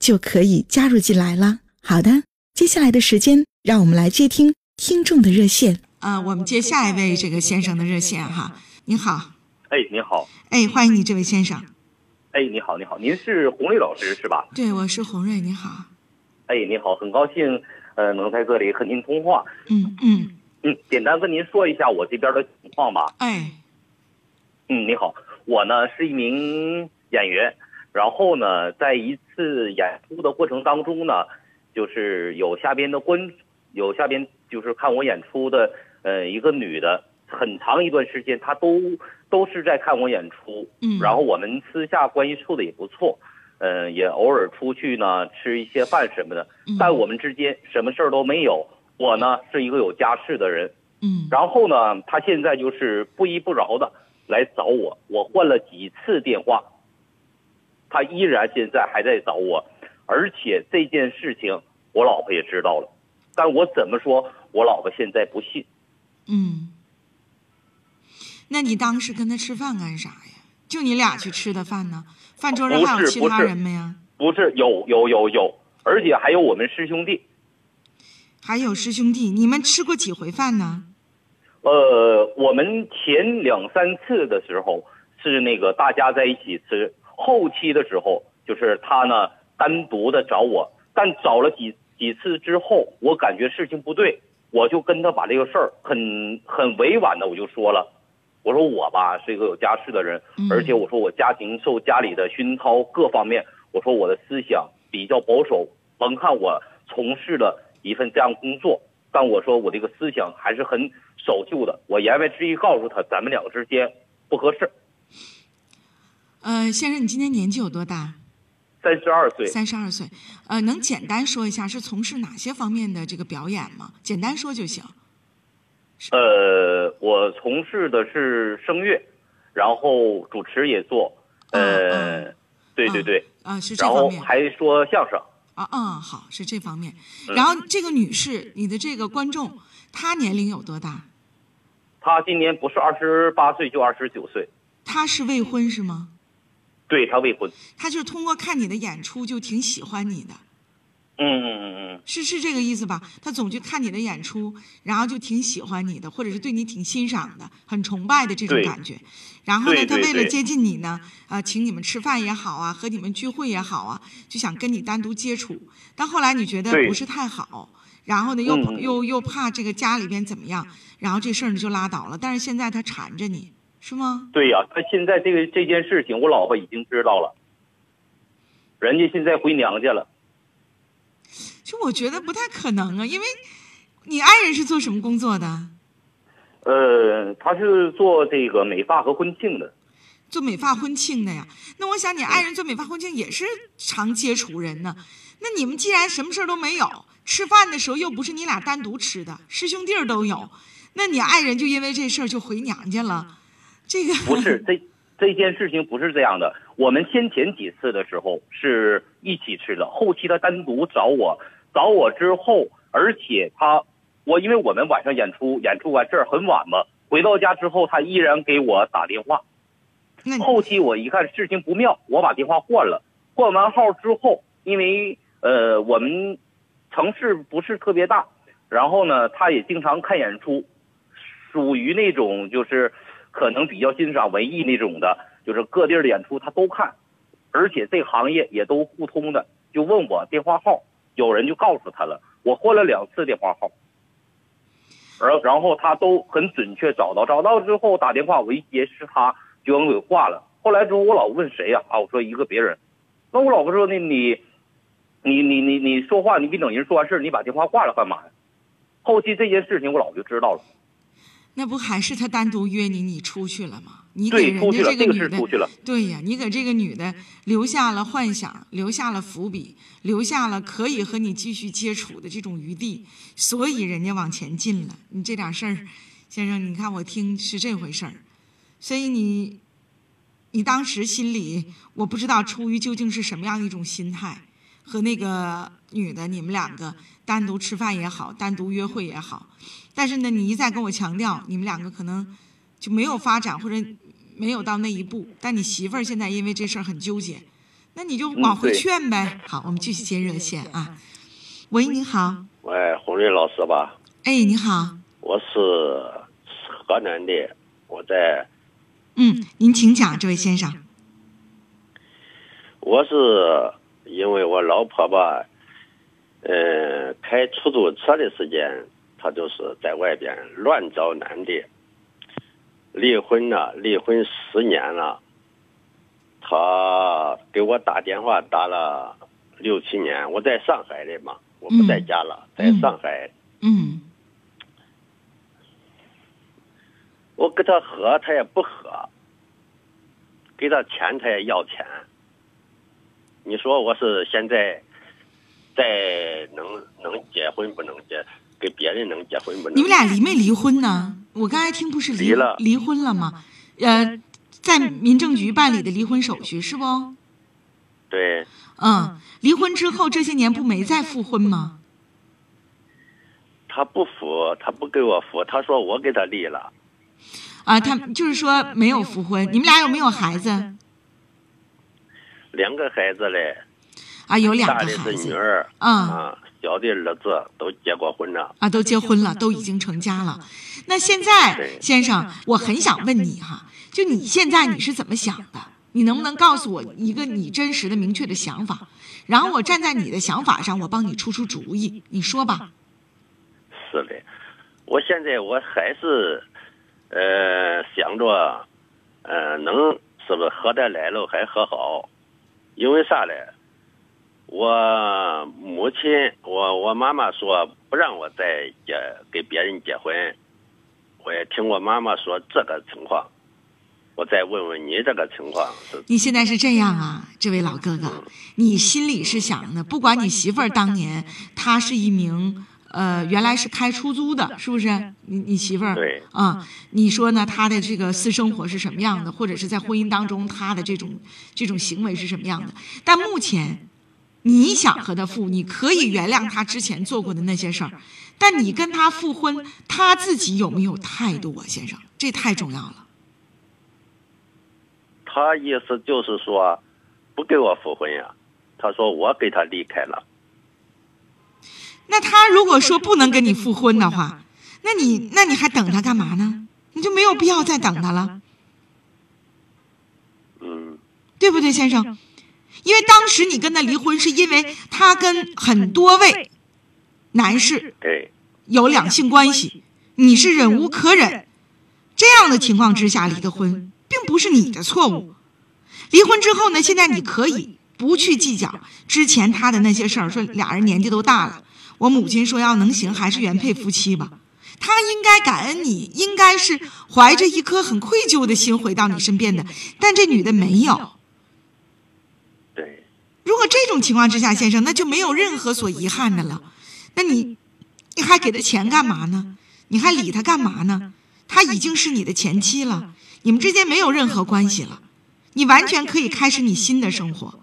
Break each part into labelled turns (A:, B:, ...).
A: 就可以加入进来了。好的，接下来的时间，让我们来接听听众的热线。啊，我们接下一位这个先生的热线哈。您好，
B: 哎，您好，
A: 哎，欢迎你，这位先生。
B: 哎，你好，你好，您是洪瑞老师是吧？
A: 对，我是洪瑞，你好。
B: 哎，你好，很高兴，呃，能在这里和您通话。
A: 嗯嗯
B: 嗯，简单跟您说一下我这边的情况吧。
A: 哎，
B: 嗯，你好，我呢是一名演员。然后呢，在一次演出的过程当中呢，就是有下边的观，有下边就是看我演出的，呃，一个女的，很长一段时间她都都是在看我演出，
A: 嗯，
B: 然后我们私下关系处的也不错，嗯，也偶尔出去呢吃一些饭什么的，但我们之间什么事儿都没有。我呢是一个有家室的人，
A: 嗯，
B: 然后呢，她现在就是不依不饶的来找我，我换了几次电话。他依然现在还在找我，而且这件事情我老婆也知道了，但我怎么说，我老婆现在不信。
A: 嗯，那你当时跟他吃饭干啥呀？就你俩去吃的饭呢？饭桌上还有其他人没呀？
B: 不是，有有有有，而且还有我们师兄弟。
A: 还有师兄弟，你们吃过几回饭呢？
B: 呃，我们前两三次的时候是那个大家在一起吃。后期的时候，就是他呢单独的找我，但找了几几次之后，我感觉事情不对，我就跟他把这个事儿很很委婉的我就说了，我说我吧是一个有家室的人，而且我说我家庭受家里的熏陶各方面，我说我的思想比较保守，甭看我从事了一份这样工作，但我说我这个思想还是很守旧的，我言外之意告诉他，咱们两个之间不合适。
A: 呃，先生，你今年年纪有多大？
B: 三十二岁。
A: 三十二岁，呃，能简单说一下是从事哪些方面的这个表演吗？简单说就行。
B: 呃，我从事的是声乐，然后主持也做。呃，对对对。
A: 啊，是这方面。
B: 然后还说相声。
A: 啊嗯，好，是这方面。然后这个女士，你的这个观众，她年龄有多大？
B: 她今年不是二十八岁，就二十九岁。
A: 她是未婚是吗？
B: 对他未婚，
A: 他就是通过看你的演出就挺喜欢你的，
B: 嗯嗯嗯嗯，
A: 是是这个意思吧？他总去看你的演出，然后就挺喜欢你的，或者是对你挺欣赏的，很崇拜的这种感觉。然后呢，他为了接近你呢，啊，请你们吃饭也好啊，和你们聚会也好啊，就想跟你单独接触。但后来你觉得不是太好，然后呢，又又又怕这个家里边怎么样，然后这事儿呢就拉倒了。但是现在他缠着你。是吗？
B: 对呀，他现在这个这件事情，我老婆已经知道了。人家现在回娘家了。
A: 就我觉得不太可能啊，因为你爱人是做什么工作的？
B: 呃，他是做这个美发和婚庆的。
A: 做美发婚庆的呀？那我想你爱人做美发婚庆也是常接触人呢。那你们既然什么事儿都没有，吃饭的时候又不是你俩单独吃的，师兄弟都有，那你爱人就因为这事儿就回娘家了？这个
B: 不是这这件事情不是这样的。我们先前几次的时候是一起吃的，后期他单独找我，找我之后，而且他我因为我们晚上演出演出完事儿很晚嘛，回到家之后他依然给我打电话。后期我一看事情不妙，我把电话换了。换完号之后，因为呃我们城市不是特别大，然后呢他也经常看演出，属于那种就是。可能比较欣赏文艺那种的，就是各地的演出他都看，而且这行业也都互通的，就问我电话号，有人就告诉他了。我换了两次电话号，而然后他都很准确找到，找到之后打电话我一接是他，就给我挂了。后来之后我老问谁呀？啊，我说一个别人。那我老婆说那你，你你你你说话你别等人说完事你把电话挂了干嘛呀？后期这件事情我老就知道了。
A: 那不还是他单独约你，你出去了吗？你给人家这个女的。对呀，你给这个女的留下了幻想，留下了伏笔，留下了可以和你继续接触的这种余地，所以人家往前进了。你这点事儿，先生，你看我听是这回事儿，所以你，你当时心里我不知道出于究竟是什么样的一种心态，和那个女的你们两个单独吃饭也好，单独约会也好。但是呢，你一再跟我强调，你们两个可能就没有发展或者没有到那一步。但你媳妇儿现在因为这事儿很纠结，那你就往回劝呗。好，我们继续接热线啊。喂，你好。
C: 喂，红瑞老师吧？
A: 哎，你好。
C: 我是河南的，我在。
A: 嗯，您请讲，这位先生。
C: 我是因为我老婆吧，呃，开出租车的时间。他就是在外边乱找男的，离婚了，离婚十年了。他给我打电话打了六七年，我在上海的嘛，我不在家了，在上海。
A: 嗯。
C: 我跟他喝，他也不喝，给他钱他也要钱。你说我是现在在能能结婚不能结？跟别人能结婚不能？
A: 你们俩离没离婚呢？我刚才听不是离
C: 了
A: 离婚了吗？呃，在民政局办理的离婚手续是不？
C: 对。
A: 嗯，离婚之后这些年不没再复婚吗？
C: 他不复，他不给我复，他说我给他离了。
A: 啊，他就是说没有复婚。你们俩有没有孩子？
C: 两个孩子嘞。
A: 啊，有两个
C: 孩子。大的是女儿。啊。小的儿子都结过婚了
A: 啊，都结婚了，都已经成家了。那现在，先生，我很想问你哈，就你现在你是怎么想的？你能不能告诉我一个你真实的、明确的想法？然后我站在你的想法上，我帮你出出主意。你说吧。
C: 是的，我现在我还是，呃，想着，呃，能是不是合得来了还和好？因为啥嘞？我母亲，我我妈妈说不让我再结跟别人结婚，我也听我妈妈说这个情况，我再问问你这个情况是？
A: 你现在是这样啊，这位老哥哥，你心里是想的，不管你媳妇儿当年她是一名呃原来是开出租的，是不是？你你媳妇儿
C: 对
A: 啊，你说呢？她的这个私生活是什么样的，或者是在婚姻当中她的这种这种行为是什么样的？但目前。你想和他复，你可以原谅他之前做过的那些事儿，但你跟他复婚，他自己有没有态度啊，先生？这太重要了。
C: 他意思就是说，不给我复婚呀？他说我给他离开了。
A: 那他如果说不能跟你复婚的话，那你那你还等他干嘛呢？你就没有必要再等他了。
C: 嗯，
A: 对不对，先生？因为当时你跟他离婚，是因为他跟很多位男士有两性关系，你是忍无可忍，这样的情况之下离的婚，并不是你的错误。离婚之后呢，现在你可以不去计较之前他的那些事儿，说俩人年纪都大了，我母亲说要能行还是原配夫妻吧。他应该感恩你，应该是怀着一颗很愧疚的心回到你身边的，但这女的没有。如果这种情况之下，先生，那就没有任何所遗憾的了。那你，你还给他钱干嘛呢？你还理他干嘛呢？他已经是你的前妻了，你们之间没有任何关系了，你完全可以开始你新的生活，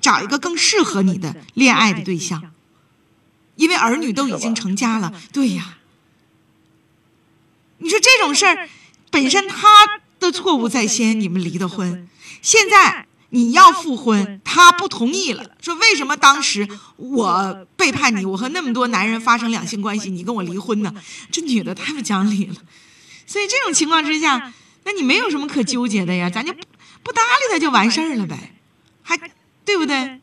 A: 找一个更适合你的恋爱的对象。因为儿女都已经成家了，对呀。你说这种事儿，本身他的错误在先，你们离的婚，现在。你要复婚，他不同意了，说为什么当时我背叛你，我和那么多男人发生两性关系，你跟我离婚呢？这女的太不讲理了。所以这种情况之下，那你没有什么可纠结的呀，咱就不不搭理他就完事儿了呗，还对不对？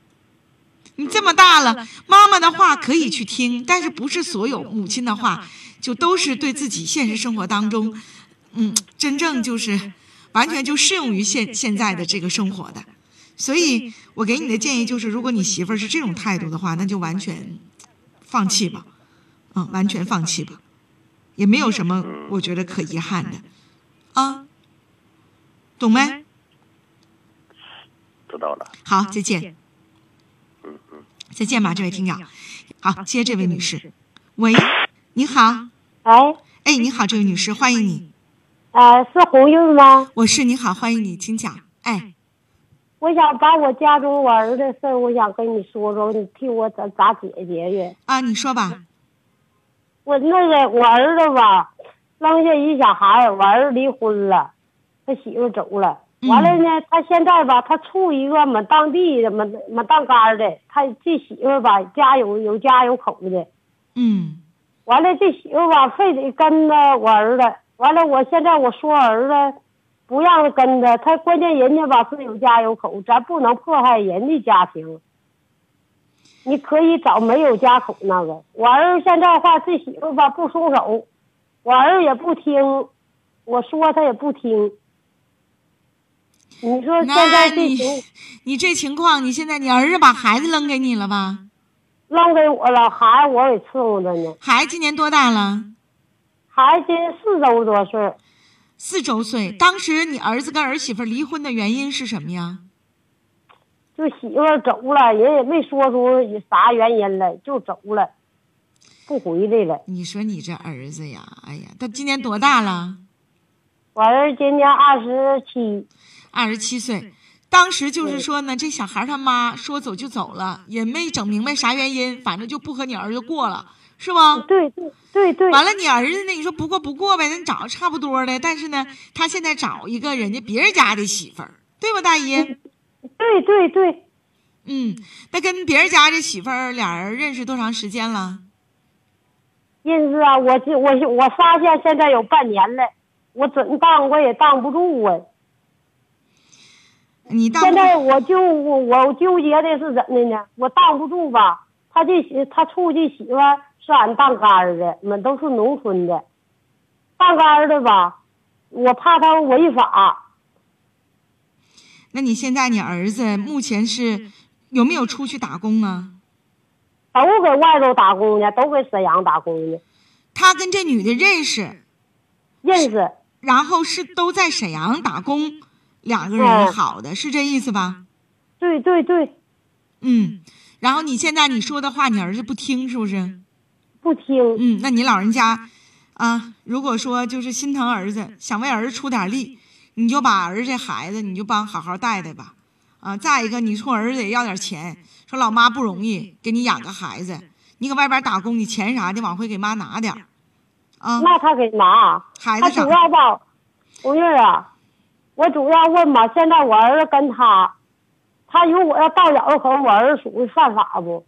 A: 你这么大了，妈妈妈的话可以去听，但是不是所有母亲的话就都是对自己现实生活当中，嗯，真正就是完全就适用于现现在的这个生活的。所以我给你的建议就是，如果你媳妇儿是这种态度的话，那就完全放弃吧，嗯，完全放弃吧，也没有什么我觉得可遗憾的，啊，懂没？
C: 知道了。
A: 好，再见。
C: 嗯嗯。
A: 再见吧，这位听友。好，接这位女士。喂，你好。
D: 哎，
A: 哎，你好，这位女士，欢迎你。
D: 呃，是红运吗？
A: 我是，你好，欢迎你，请讲。哎，
D: 我想把我家中我儿子的事儿，我想跟你说说，你替我咋咋解决去？
A: 啊，你说吧。
D: 我那个我儿子吧，扔下一小孩儿，我儿子离婚了，他媳妇走了。完了呢，他现在吧，他处一个满当地的、满满当干儿的，他这媳妇吧，家有有家有口的。
A: 嗯，
D: 完了，这媳妇吧，非得跟着我儿子。完了，我现在我说儿子不让跟着，他关键人家吧是有家有口，咱不能破坏人的家庭。你可以找没有家口那个。我儿子现在话，这媳妇吧不松手，我儿子也不听，我说他也不听。你说现在这
A: 你
D: 情
A: 你这情况，你现在你儿子把孩子扔给你了吧？
D: 扔给我了，孩子我给伺候着呢。
A: 孩子今年多大了？
D: 孩子今年四周多岁儿，
A: 四周岁。当时你儿子跟儿媳妇离婚的原因是什么呀？
D: 就媳妇走了，人也没说出啥原因来，就走了，不回来了。
A: 你说你这儿子呀，哎呀，他今年多大了？
D: 我儿子今年二十七，
A: 二十七岁。当时就是说呢，这小孩他妈说走就走了，也没整明白啥原因，反正就不和你儿子过了，是吧？
D: 对对对对，
A: 完了，你儿子呢？你说不过不过呗，那你找差不多的。但是呢，他现在找一个人家别人家的媳妇儿，对吧，大姨？
D: 对对对，
A: 嗯，那跟别人家这媳妇儿俩人认识多长时间了？
D: 认识啊，我这我我发现现在有半年了，我怎当我也当不住啊。
A: 你当
D: 现在我就我我纠结的是怎的呢？我当不住吧？他这媳他处这媳妇儿是俺当干儿的，我们都是农村的，当干儿的吧，我怕他违法。
A: 那你现在你儿子目前是有没有出去打工啊？
D: 都搁外头打工呢，都搁沈阳打工呢，
A: 他跟这女的认识，
D: 认识。
A: 然后是都在沈阳打工，两个人
D: 嗯
A: 好的，是这意思吧？
D: 对对对，
A: 嗯，然后你现在你说的话，你儿子不听是不是？
D: 不听。
A: 嗯，那你老人家，啊，如果说就是心疼儿子，想为儿子出点力，你就把儿子这孩子你就帮好好带带吧，啊，再一个你冲儿子也要点钱，说老妈不容易，给你养个孩子，你搁外边打工，你钱啥的往回给妈拿点儿，啊，
D: 那他给拿，
A: 孩子长
D: 主要吧，红玉啊，我主要问吧，现在我儿子跟他，他如果要到咬口，我儿子属于犯法不？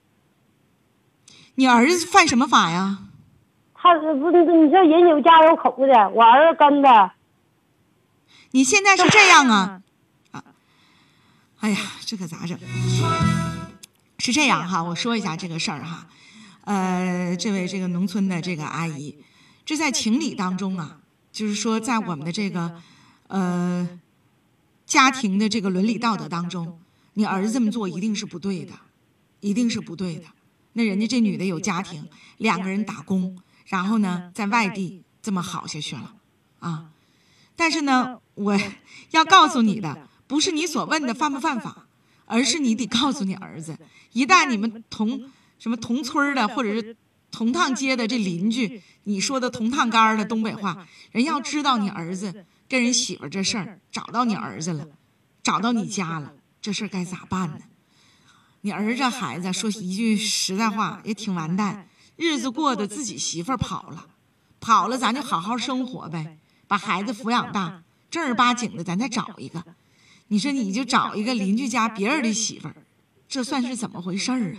A: 你儿子犯什么法呀？
D: 他不是你这人有家有口的，我儿子跟着，
A: 你现在是这样啊？啊，哎呀，这可咋整？是这样哈，我说一下这个事儿哈，呃，这位这个农村的这个阿姨，这在情理当中啊，就是说在我们的这个呃家庭的这个伦理道德当中，你儿子这么做一定是不对的，一定是不对的。那人家这女的有家庭，两个人打工，然后呢在外地这么好下去了啊。但是呢，我要告诉你的不是你所问的犯不犯法，而是你得告诉你儿子，一旦你们同什么同村儿的或者是同趟街的这邻居，你说的同趟杆儿的东北话，人要知道你儿子跟人媳妇这事儿，找到你儿子了，找到你家了，这事儿该咋办呢？你儿子这孩子说一句实在话，也挺完蛋，日子过得自己媳妇儿跑了，跑了咱就好好生活呗，把孩子抚养大，正儿八经的咱再找一个。你说你就找一个邻居家别人的媳妇儿，这算是怎么回事儿啊？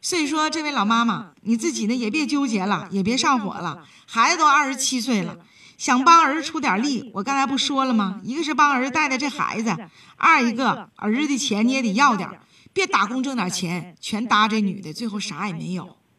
A: 所以说，这位老妈妈，你自己呢也别纠结了，也别上火了。孩子都二十七岁了，想帮儿子出点力，我刚才不说了吗？一个是帮儿子带带这孩子，二一个儿子的钱你也得要点儿，别打工挣点钱，全搭这女的，最后啥也没有。